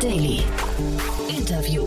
Daily. Interview.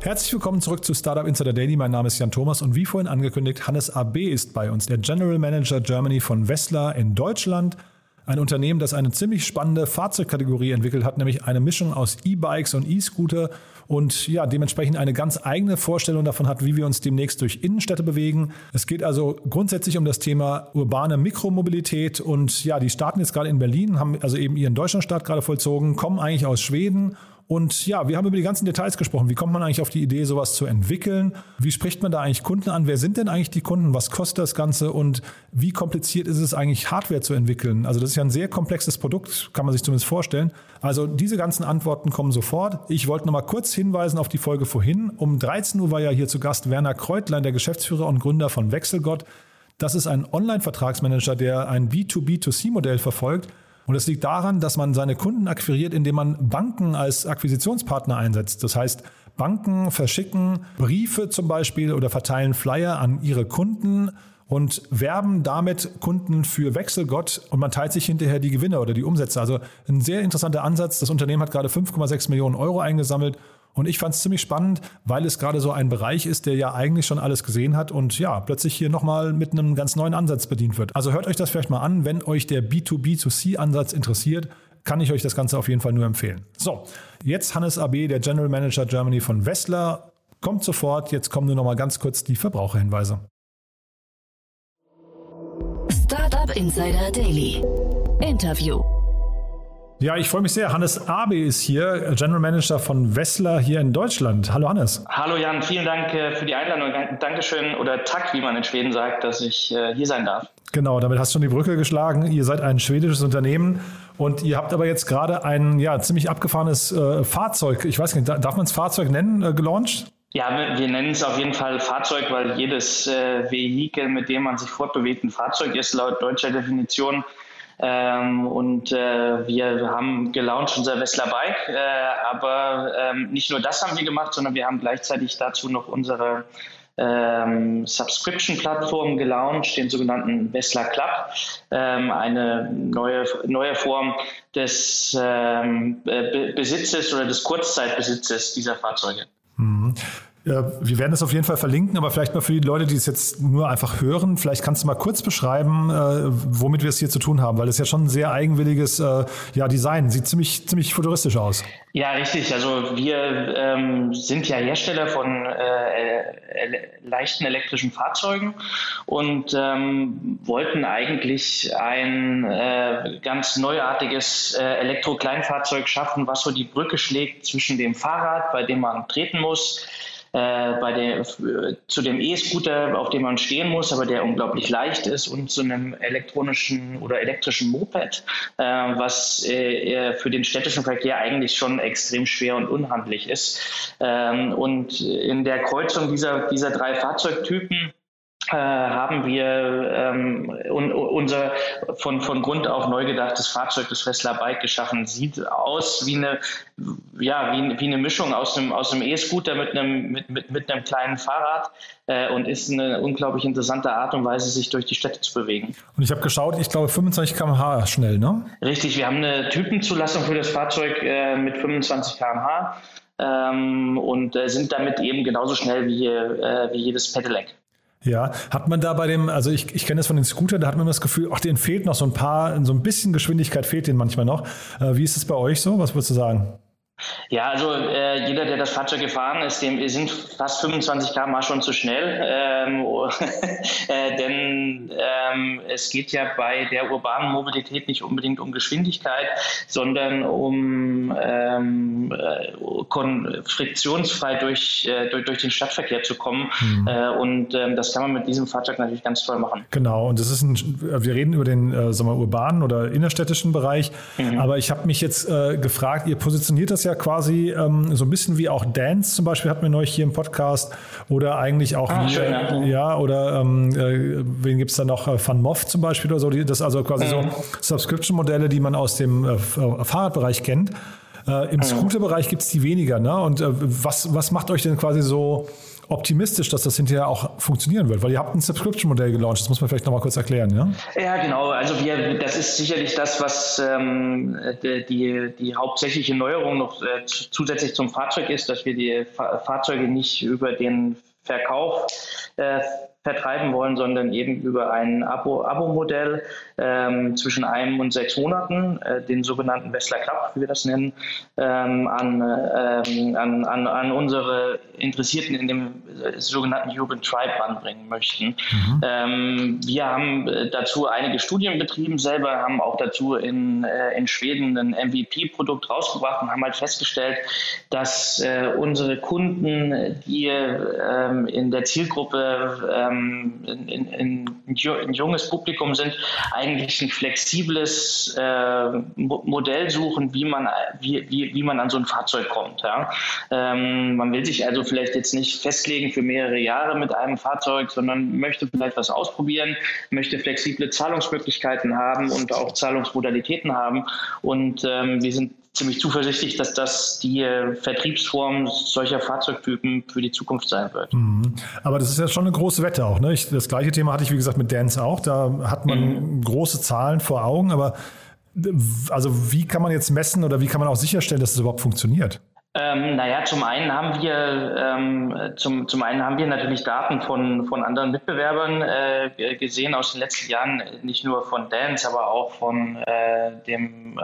Herzlich willkommen zurück zu Startup Insider Daily. Mein Name ist Jan Thomas und wie vorhin angekündigt, Hannes AB ist bei uns, der General Manager Germany von Wessler in Deutschland. Ein Unternehmen, das eine ziemlich spannende Fahrzeugkategorie entwickelt hat, nämlich eine Mischung aus E-Bikes und E-Scooter und ja, dementsprechend eine ganz eigene Vorstellung davon hat, wie wir uns demnächst durch Innenstädte bewegen. Es geht also grundsätzlich um das Thema urbane Mikromobilität und ja, die starten jetzt gerade in Berlin, haben also eben ihren Deutschlandstart gerade vollzogen, kommen eigentlich aus Schweden und ja, wir haben über die ganzen Details gesprochen. Wie kommt man eigentlich auf die Idee, sowas zu entwickeln? Wie spricht man da eigentlich Kunden an? Wer sind denn eigentlich die Kunden? Was kostet das Ganze? Und wie kompliziert ist es eigentlich, Hardware zu entwickeln? Also das ist ja ein sehr komplexes Produkt, kann man sich zumindest vorstellen. Also diese ganzen Antworten kommen sofort. Ich wollte noch mal kurz hinweisen auf die Folge vorhin. Um 13 Uhr war ja hier zu Gast Werner Kreutlein, der Geschäftsführer und Gründer von Wechselgott. Das ist ein Online-Vertragsmanager, der ein B2B2C-Modell verfolgt. Und es liegt daran, dass man seine Kunden akquiriert, indem man Banken als Akquisitionspartner einsetzt. Das heißt, Banken verschicken Briefe zum Beispiel oder verteilen Flyer an ihre Kunden und werben damit Kunden für Wechselgott und man teilt sich hinterher die Gewinne oder die Umsätze. Also ein sehr interessanter Ansatz. Das Unternehmen hat gerade 5,6 Millionen Euro eingesammelt und ich fand es ziemlich spannend, weil es gerade so ein Bereich ist, der ja eigentlich schon alles gesehen hat und ja, plötzlich hier nochmal mit einem ganz neuen Ansatz bedient wird. Also hört euch das vielleicht mal an, wenn euch der B2B2C-Ansatz interessiert kann ich euch das Ganze auf jeden Fall nur empfehlen. So, jetzt Hannes AB, der General Manager Germany von Wessler, kommt sofort. Jetzt kommen nur noch mal ganz kurz die Verbraucherhinweise. Startup Insider Daily. Interview. Ja, ich freue mich sehr. Hannes Abe ist hier, General Manager von Wessler hier in Deutschland. Hallo Hannes. Hallo Jan, vielen Dank äh, für die Einladung. Dankeschön oder Tack, wie man in Schweden sagt, dass ich äh, hier sein darf. Genau, damit hast du schon die Brücke geschlagen. Ihr seid ein schwedisches Unternehmen und ihr habt aber jetzt gerade ein ja, ziemlich abgefahrenes äh, Fahrzeug, ich weiß nicht, darf man es Fahrzeug nennen, äh, gelauncht? Ja, wir nennen es auf jeden Fall Fahrzeug, weil jedes äh, Vehikel, mit dem man sich fortbewegt, ein Fahrzeug ist laut deutscher Definition. Ähm, und äh, wir haben gelauncht unser Wessler Bike, äh, aber ähm, nicht nur das haben wir gemacht, sondern wir haben gleichzeitig dazu noch unsere ähm, Subscription-Plattform gelauncht, den sogenannten Wessler Club, ähm, eine neue, neue Form des ähm, Be Besitzes oder des Kurzzeitbesitzes dieser Fahrzeuge. Mhm. Wir werden es auf jeden Fall verlinken, aber vielleicht mal für die Leute, die es jetzt nur einfach hören, vielleicht kannst du mal kurz beschreiben, äh, womit wir es hier zu tun haben, weil es ja schon ein sehr eigenwilliges äh, ja, Design sieht ziemlich, ziemlich futuristisch aus. Ja, richtig. Also wir ähm, sind ja Hersteller von äh, leichten elektrischen Fahrzeugen und ähm, wollten eigentlich ein äh, ganz neuartiges äh, Elektro-Kleinfahrzeug schaffen, was so die Brücke schlägt zwischen dem Fahrrad, bei dem man treten muss, äh, bei der, zu dem E-Scooter, auf dem man stehen muss, aber der unglaublich leicht ist, und zu einem elektronischen oder elektrischen Moped, äh, was äh, für den städtischen Verkehr eigentlich schon extrem schwer und unhandlich ist. Ähm, und in der Kreuzung dieser, dieser drei Fahrzeugtypen äh, haben wir ähm, un, unser von, von Grund auf neu gedachtes Fahrzeug, das Wessler Bike, geschaffen. Sieht aus wie eine, ja, wie, wie eine Mischung aus einem, aus einem E-Scooter mit einem, mit, mit, mit einem kleinen Fahrrad äh, und ist eine unglaublich interessante Art und Weise, sich durch die Städte zu bewegen. Und ich habe geschaut, ich glaube 25 km/h schnell, ne? Richtig, wir haben eine Typenzulassung für das Fahrzeug äh, mit 25 km/h. Ähm, und äh, sind damit eben genauso schnell wie, äh, wie jedes Pedelec. Ja, hat man da bei dem, also ich, ich kenne es von den Scootern, da hat man das Gefühl, ach, denen fehlt noch so ein paar, so ein bisschen Geschwindigkeit fehlt denen manchmal noch. Äh, wie ist es bei euch so? Was würdest du sagen? Ja, also äh, jeder, der das Fahrzeug gefahren ist, dem sind fast 25 km schon zu schnell, ähm, äh, denn ähm, es geht ja bei der urbanen Mobilität nicht unbedingt um Geschwindigkeit, sondern um ähm, äh, friktionsfrei durch, äh, durch, durch den Stadtverkehr zu kommen mhm. Äh, und ähm, das kann man mit diesem Fahrzeug natürlich ganz toll machen. Genau, und das ist ein, wir reden über den äh, sagen wir, urbanen oder innerstädtischen Bereich, mhm. aber ich habe mich jetzt gefragt, ihr positioniert das ja quasi ähm, so ein bisschen wie auch Dance zum Beispiel hatten wir neulich hier im Podcast oder eigentlich auch ah, wie, schön, ja. ja. oder ähm, äh, wen gibt es da noch? Äh, Moff zum Beispiel oder so, die, das also quasi mhm. so Subscription-Modelle, die man aus dem äh, äh, Fahrradbereich kennt. Äh, Im Scooter-Bereich gibt es die weniger. Ne? Und äh, was, was macht euch denn quasi so optimistisch, dass das hinterher auch funktionieren wird? Weil ihr habt ein Subscription-Modell gelauncht, das muss man vielleicht nochmal kurz erklären, ja? Ja, genau. Also wir, das ist sicherlich das, was ähm, die, die hauptsächliche Neuerung noch äh, zusätzlich zum Fahrzeug ist, dass wir die Fa Fahrzeuge nicht über den Verkauf äh, vertreiben wollen, sondern eben über ein Abo-Modell ähm, zwischen einem und sechs Monaten, äh, den sogenannten Wessler Club, wie wir das nennen, ähm, an, ähm, an, an, an, unsere Interessierten in dem äh, sogenannten Urban Tribe anbringen möchten. Mhm. Ähm, wir haben äh, dazu einige Studien betrieben, selber haben auch dazu in, äh, in Schweden ein MVP-Produkt rausgebracht und haben halt festgestellt, dass äh, unsere Kunden, die ähm, in der Zielgruppe ähm, in, in, in, ein junges Publikum sind, eigentlich ein flexibles äh, Modell suchen, wie man, wie, wie, wie man an so ein Fahrzeug kommt. Ja? Ähm, man will sich also vielleicht jetzt nicht festlegen für mehrere Jahre mit einem Fahrzeug, sondern möchte vielleicht was ausprobieren, möchte flexible Zahlungsmöglichkeiten haben und auch Zahlungsmodalitäten haben. Und ähm, wir sind ziemlich zuversichtlich, dass das die äh, Vertriebsform solcher Fahrzeugtypen für die Zukunft sein wird. Mhm. Aber das ist ja schon eine große Wette auch. Ne? Ich, das gleiche Thema hatte ich, wie gesagt, mit Dance auch. Da hat man mhm. große Zahlen vor Augen, aber also wie kann man jetzt messen oder wie kann man auch sicherstellen, dass es das überhaupt funktioniert? Ähm, naja, zum einen haben wir ähm, zum, zum einen haben wir natürlich Daten von, von anderen Mitbewerbern äh, gesehen aus den letzten Jahren, nicht nur von Dance, aber auch von äh, dem äh,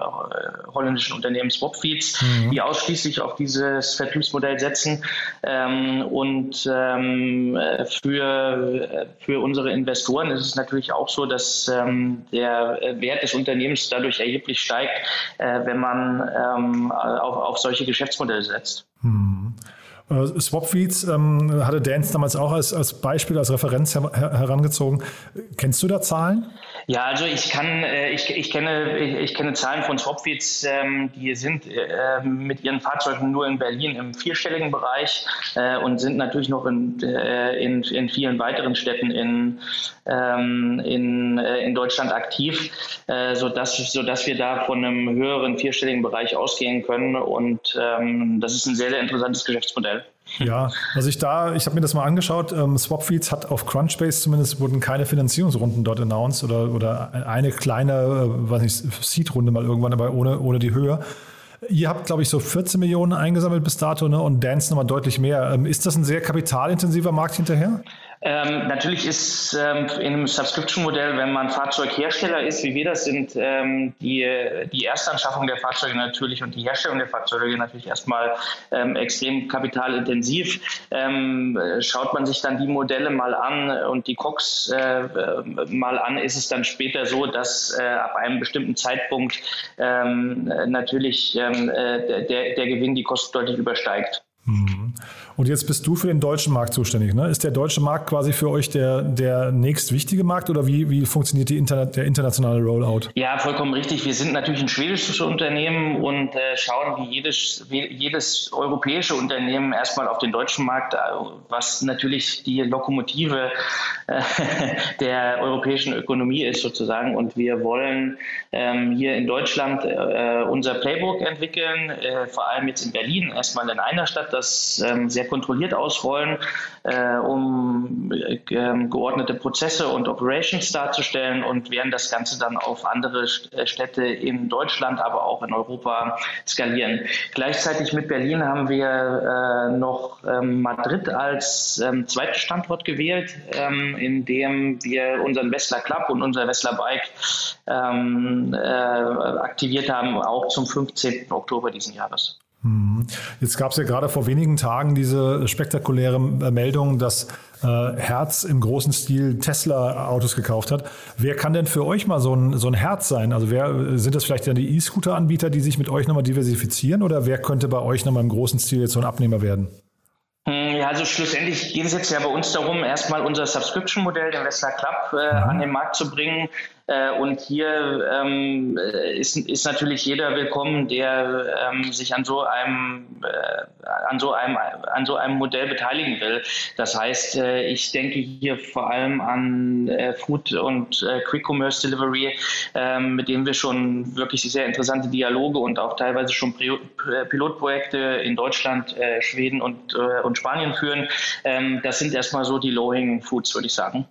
holländischen Unternehmen Swapfeeds, mhm. die ausschließlich auf dieses Vertriebsmodell setzen. Ähm, und ähm, für, für unsere Investoren ist es natürlich auch so, dass ähm, der Wert des Unternehmens dadurch erheblich steigt, äh, wenn man ähm, auf, auf solche Geschäftsmodelle setzt. Hm. Äh, Swapfeeds ähm, hatte Dance damals auch als, als Beispiel, als Referenz her herangezogen. Kennst du da Zahlen? Ja, also ich kann, äh, ich, ich kenne, ich, kenne Zahlen von Swapfeeds, ähm, die sind äh, mit ihren Fahrzeugen nur in Berlin im vierstelligen Bereich äh, und sind natürlich noch in, in, in vielen weiteren Städten in, ähm, in, in Deutschland aktiv, äh, sodass, sodass wir da von einem höheren vierstelligen Bereich ausgehen können und ähm, das ist ein sehr, sehr interessantes Geschäftsmodell. Ja, also ich da, ich habe mir das mal angeschaut. Ähm, Swapfeeds hat auf Crunchbase zumindest wurden keine Finanzierungsrunden dort announced oder, oder eine kleine, äh, weiß nicht, Seed-Runde mal irgendwann, aber ohne, ohne die Höhe. Ihr habt, glaube ich, so 14 Millionen eingesammelt bis dato ne? und Dance nochmal deutlich mehr. Ähm, ist das ein sehr kapitalintensiver Markt hinterher? Ähm, natürlich ist ähm, in einem Subscription-Modell, wenn man Fahrzeughersteller ist, wie wir das sind, ähm, die, die Erstanschaffung der Fahrzeuge natürlich und die Herstellung der Fahrzeuge natürlich erstmal ähm, extrem kapitalintensiv. Ähm, schaut man sich dann die Modelle mal an und die Cox äh, mal an, ist es dann später so, dass äh, ab einem bestimmten Zeitpunkt ähm, natürlich äh, der, der Gewinn die Kosten deutlich übersteigt. Mhm. Und jetzt bist du für den deutschen Markt zuständig. Ne? Ist der deutsche Markt quasi für euch der, der nächst wichtige Markt oder wie, wie funktioniert die Internet, der internationale Rollout? Ja, vollkommen richtig. Wir sind natürlich ein schwedisches Unternehmen und äh, schauen wie jedes, wie jedes europäische Unternehmen erstmal auf den deutschen Markt, äh, was natürlich die Lokomotive äh, der europäischen Ökonomie ist sozusagen. Und wir wollen ähm, hier in Deutschland äh, unser Playbook entwickeln, äh, vor allem jetzt in Berlin, erstmal in einer Stadt, das ähm, sehr kontrolliert ausrollen, äh, um äh, geordnete Prozesse und Operations darzustellen und werden das Ganze dann auf andere äh, Städte in Deutschland, aber auch in Europa skalieren. Gleichzeitig mit Berlin haben wir äh, noch ähm, Madrid als ähm, zweiten Standort gewählt, ähm, in dem wir unseren Wessler Club und unser Wessler Bike ähm, äh, aktiviert haben, auch zum 15. Oktober diesen Jahres. Mhm. Jetzt gab es ja gerade vor wenigen Tagen diese spektakuläre äh, Meldung, dass äh, Herz im großen Stil Tesla-Autos gekauft hat. Wer kann denn für euch mal so ein, so ein Herz sein? Also wer sind das vielleicht dann die E-Scooter-Anbieter, die sich mit euch nochmal diversifizieren oder wer könnte bei euch nochmal im großen Stil jetzt so ein Abnehmer werden? Hm, ja, also schlussendlich geht es jetzt ja bei uns darum, erstmal unser Subscription-Modell, den Wessler Club, äh, mhm. an den Markt zu bringen. Äh, und hier ähm, ist, ist natürlich jeder willkommen, der ähm, sich an so einem äh, an so einem an so einem Modell beteiligen will. Das heißt, äh, ich denke hier vor allem an äh, Food und äh, Quick Commerce Delivery, ähm, mit dem wir schon wirklich sehr interessante Dialoge und auch teilweise schon Pilotprojekte in Deutschland, Schweden und, und Spanien führen. Ähm, das sind erstmal so die Low-Hanging Foods, würde ich sagen.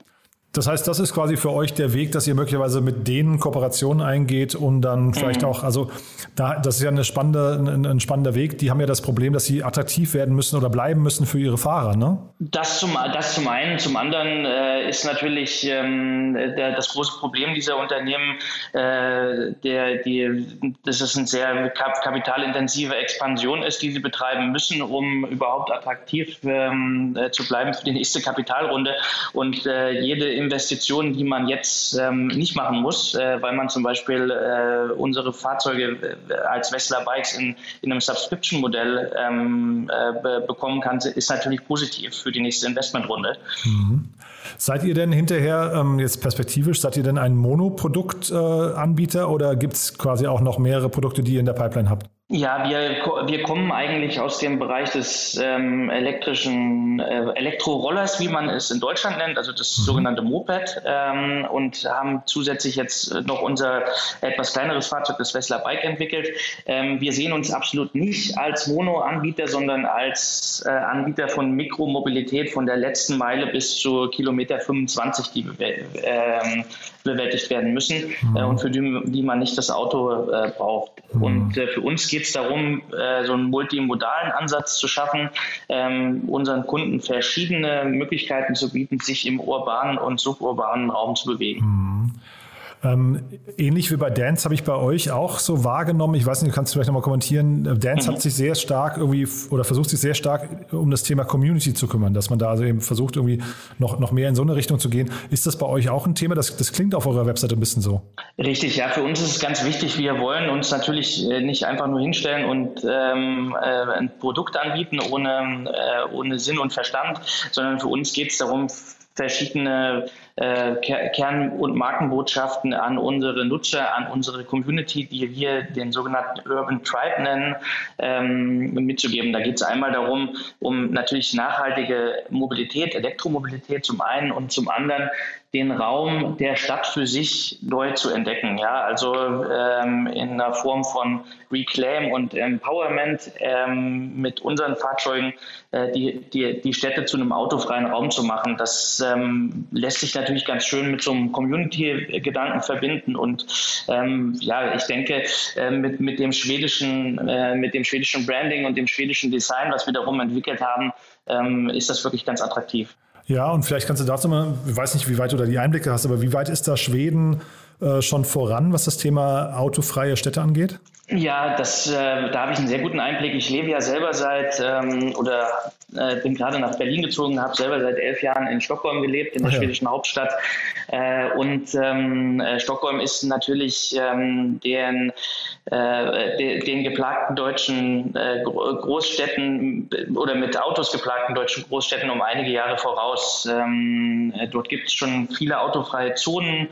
Das heißt, das ist quasi für euch der Weg, dass ihr möglicherweise mit denen Kooperationen eingeht und dann vielleicht mhm. auch, also da, das ist ja eine spannende, ein, ein, spannender Weg. Die haben ja das Problem, dass sie attraktiv werden müssen oder bleiben müssen für ihre Fahrer, ne? Das zum, das zum einen. Zum anderen äh, ist natürlich ähm, der, das große Problem dieser Unternehmen, äh, der, die, dass es eine sehr kapitalintensive Expansion ist, die sie betreiben müssen, um überhaupt attraktiv ähm, äh, zu bleiben für die nächste Kapitalrunde. Und äh, jede Investitionen, die man jetzt ähm, nicht machen muss, äh, weil man zum Beispiel äh, unsere Fahrzeuge äh, als Wessler Bikes in, in einem Subscription-Modell ähm, äh, bekommen kann, ist natürlich positiv für die nächste Investmentrunde. Mhm. Seid ihr denn hinterher, ähm, jetzt perspektivisch, seid ihr denn ein Monoproduktanbieter äh, oder gibt es quasi auch noch mehrere Produkte, die ihr in der Pipeline habt? Ja, wir, wir kommen eigentlich aus dem Bereich des ähm, elektrischen äh, Elektrorollers, wie man es in Deutschland nennt, also das mhm. sogenannte Moped, ähm, und haben zusätzlich jetzt noch unser etwas kleineres Fahrzeug, das Wessler Bike, entwickelt. Ähm, wir sehen uns absolut nicht als Mono-Anbieter, sondern als äh, Anbieter von Mikromobilität von der letzten Meile bis zu Kilometer 25, die äh, bewältigt werden müssen mhm. äh, und für die, die, man nicht das Auto äh, braucht. Mhm. Und äh, für uns geht es darum, äh, so einen multimodalen Ansatz zu schaffen, ähm, unseren Kunden verschiedene Möglichkeiten zu bieten, sich im urbanen und suburbanen Raum zu bewegen. Mhm. Ähm, ähnlich wie bei Dance habe ich bei euch auch so wahrgenommen. Ich weiß nicht, du kannst vielleicht nochmal kommentieren. Dance mhm. hat sich sehr stark irgendwie oder versucht sich sehr stark um das Thema Community zu kümmern, dass man da also eben versucht, irgendwie noch, noch mehr in so eine Richtung zu gehen. Ist das bei euch auch ein Thema? Das, das klingt auf eurer Webseite ein bisschen so. Richtig, ja. Für uns ist es ganz wichtig. Wir wollen uns natürlich äh, nicht einfach nur hinstellen und ähm, äh, ein Produkt anbieten ohne, äh, ohne Sinn und Verstand, sondern für uns geht es darum, verschiedene äh, Kern- und Markenbotschaften an unsere Nutzer, an unsere Community, die wir den sogenannten Urban Tribe nennen, ähm, mitzugeben. Da geht es einmal darum, um natürlich nachhaltige Mobilität, Elektromobilität zum einen und zum anderen den Raum der Stadt für sich neu zu entdecken. Ja, also ähm, in einer Form von Reclaim und Empowerment ähm, mit unseren Fahrzeugen äh, die, die, die Städte zu einem autofreien Raum zu machen. Das ähm, lässt sich natürlich ganz schön mit so einem Community-Gedanken verbinden. Und ähm, ja, ich denke, äh, mit, mit dem schwedischen, äh, mit dem schwedischen Branding und dem schwedischen Design, was wir darum entwickelt haben, ähm, ist das wirklich ganz attraktiv. Ja, und vielleicht kannst du dazu mal, ich weiß nicht, wie weit du da die Einblicke hast, aber wie weit ist da Schweden äh, schon voran, was das Thema autofreie Städte angeht? Ja, das, äh, da habe ich einen sehr guten Einblick. Ich lebe ja selber seit ähm, oder äh, bin gerade nach Berlin gezogen, habe selber seit elf Jahren in Stockholm gelebt, in der ja. schwedischen Hauptstadt. Äh, und ähm, äh, Stockholm ist natürlich ähm, den, äh, de, den geplagten deutschen Großstädten oder mit Autos geplagten deutschen Großstädten um einige Jahre voraus. Ähm, dort gibt es schon viele autofreie Zonen.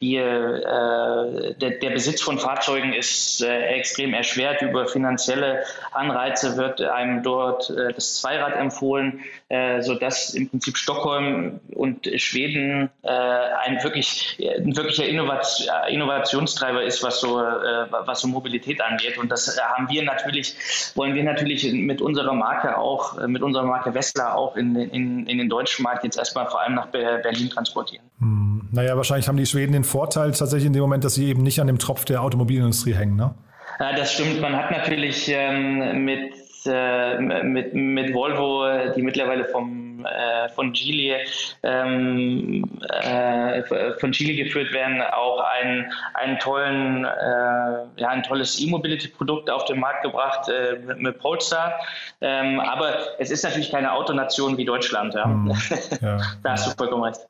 Die, der, der Besitz von Fahrzeugen ist äh, extrem erschwert. Über finanzielle Anreize wird einem dort äh, das Zweirad empfohlen, äh, sodass im Prinzip Stockholm und Schweden äh, ein, wirklich, ein wirklicher Innovation, Innovationstreiber ist, was so, äh, was so Mobilität angeht. Und das haben wir natürlich, wollen wir natürlich mit unserer Marke auch, äh, mit unserer Marke Wessler auch in, in, in den deutschen Markt jetzt erstmal vor allem nach Berlin transportieren. Hm. Naja, wahrscheinlich haben die Schweden den Vorteil tatsächlich in dem Moment, dass sie eben nicht an dem Tropf der Automobilindustrie hängen, ne? Ja, das stimmt. Man hat natürlich ähm, mit, äh, mit, mit Volvo, die mittlerweile vom, äh, von Geely ähm, äh, von Geely geführt werden, auch ein, einen tollen, äh, ja, ein tolles E-Mobility-Produkt auf den Markt gebracht äh, mit, mit Polestar. Ähm, aber es ist natürlich keine Autonation wie Deutschland. Ja? Hm, ja. da hast du vollkommen recht.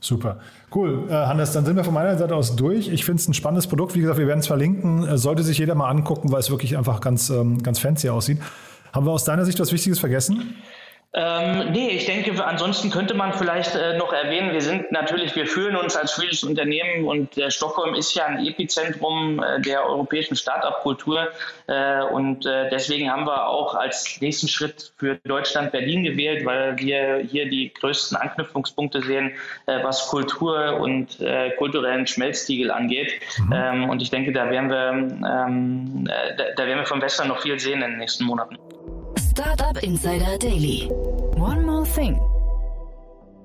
Super. Cool. Äh, Hannes, dann sind wir von meiner Seite aus durch. Ich finde es ein spannendes Produkt. Wie gesagt, wir werden es verlinken. Äh, sollte sich jeder mal angucken, weil es wirklich einfach ganz, ähm, ganz fancy aussieht. Haben wir aus deiner Sicht was Wichtiges vergessen? Ähm, nee, ich denke, ansonsten könnte man vielleicht äh, noch erwähnen, wir sind natürlich, wir fühlen uns als schwedisches Unternehmen und äh, Stockholm ist ja ein Epizentrum äh, der europäischen Start-up-Kultur äh, und äh, deswegen haben wir auch als nächsten Schritt für Deutschland Berlin gewählt, weil wir hier die größten Anknüpfungspunkte sehen, äh, was Kultur und kulturellen Schmelztiegel angeht. Mhm. Ähm, und ich denke, da werden wir, ähm, da, da werden wir vom Westen noch viel sehen in den nächsten Monaten. Startup Insider Daily. One more thing.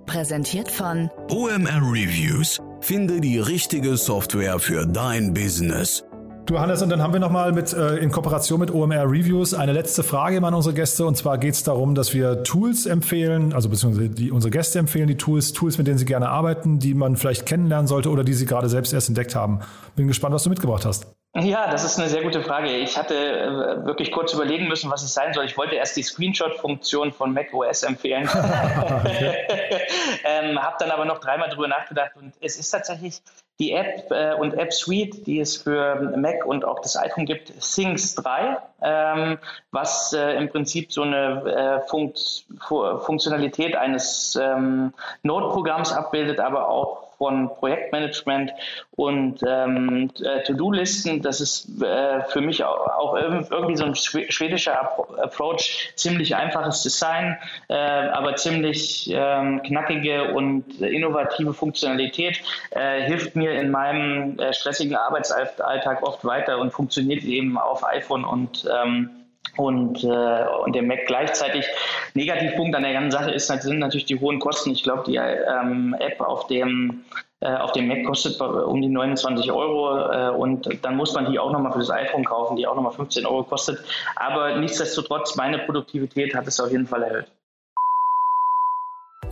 Präsentiert von OMR Reviews. Finde die richtige Software für dein Business. Du Hannes, und dann haben wir nochmal mit äh, in Kooperation mit OMR Reviews eine letzte Frage an unsere Gäste. Und zwar geht es darum, dass wir Tools empfehlen, also beziehungsweise die, unsere Gäste empfehlen die Tools, Tools, mit denen sie gerne arbeiten, die man vielleicht kennenlernen sollte oder die sie gerade selbst erst entdeckt haben. Bin gespannt, was du mitgebracht hast. Ja, das ist eine sehr gute Frage. Ich hatte äh, wirklich kurz überlegen müssen, was es sein soll. Ich wollte erst die Screenshot-Funktion von Mac OS empfehlen, ähm, habe dann aber noch dreimal drüber nachgedacht und es ist tatsächlich die App äh, und App Suite, die es für Mac und auch das iPhone gibt, Things 3, ähm, was äh, im Prinzip so eine äh, Funkt Funktionalität eines ähm, Node-Programms abbildet, aber auch von Projektmanagement und ähm, äh, To-Do-Listen. Das ist äh, für mich auch, irgendwie so ein schwedischer Approach. Ziemlich einfaches Design, äh, aber ziemlich ähm, knackige und innovative Funktionalität. Äh, hilft mir in meinem äh, stressigen Arbeitsalltag oft weiter und funktioniert eben auf iPhone und ähm, und, äh, und der Mac gleichzeitig. Negativpunkt an der ganzen Sache ist, sind natürlich die hohen Kosten. Ich glaube, die ähm, App auf dem äh, auf dem Mac kostet um die 29 Euro äh, und dann muss man die auch nochmal für das iPhone kaufen, die auch nochmal 15 Euro kostet. Aber nichtsdestotrotz, meine Produktivität hat es auf jeden Fall erhöht.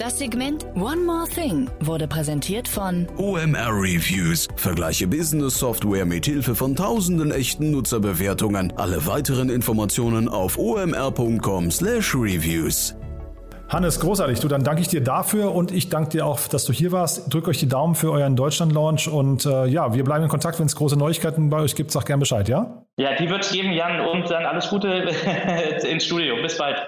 Das Segment One More Thing wurde präsentiert von OMR Reviews. Vergleiche Business Software mit Hilfe von tausenden echten Nutzerbewertungen. Alle weiteren Informationen auf omr.com/reviews. Hannes, großartig. Du, dann danke ich dir dafür und ich danke dir auch, dass du hier warst. Drück euch die Daumen für euren Deutschland-Launch und äh, ja, wir bleiben in Kontakt. Wenn es große Neuigkeiten bei euch gibt, sag gerne Bescheid, ja? Ja, die wird es geben, Jan, und dann alles Gute ins Studio. Bis bald.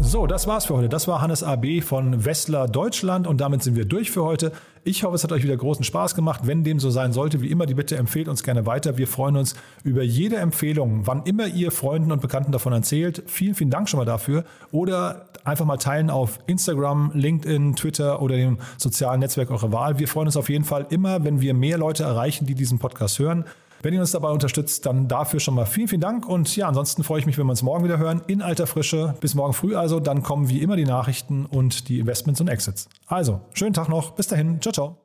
So, das war's für heute. Das war Hannes AB von Wessler Deutschland und damit sind wir durch für heute. Ich hoffe, es hat euch wieder großen Spaß gemacht. Wenn dem so sein sollte, wie immer, die Bitte empfehlt uns gerne weiter. Wir freuen uns über jede Empfehlung, wann immer ihr Freunden und Bekannten davon erzählt. Vielen, vielen Dank schon mal dafür. Oder einfach mal teilen auf Instagram, LinkedIn, Twitter oder dem sozialen Netzwerk eurer Wahl. Wir freuen uns auf jeden Fall immer, wenn wir mehr Leute erreichen, die diesen Podcast hören. Wenn ihr uns dabei unterstützt, dann dafür schon mal vielen, vielen Dank. Und ja, ansonsten freue ich mich, wenn wir uns morgen wieder hören, in alter Frische. Bis morgen früh also, dann kommen wie immer die Nachrichten und die Investments und Exits. Also, schönen Tag noch. Bis dahin. Ciao, ciao.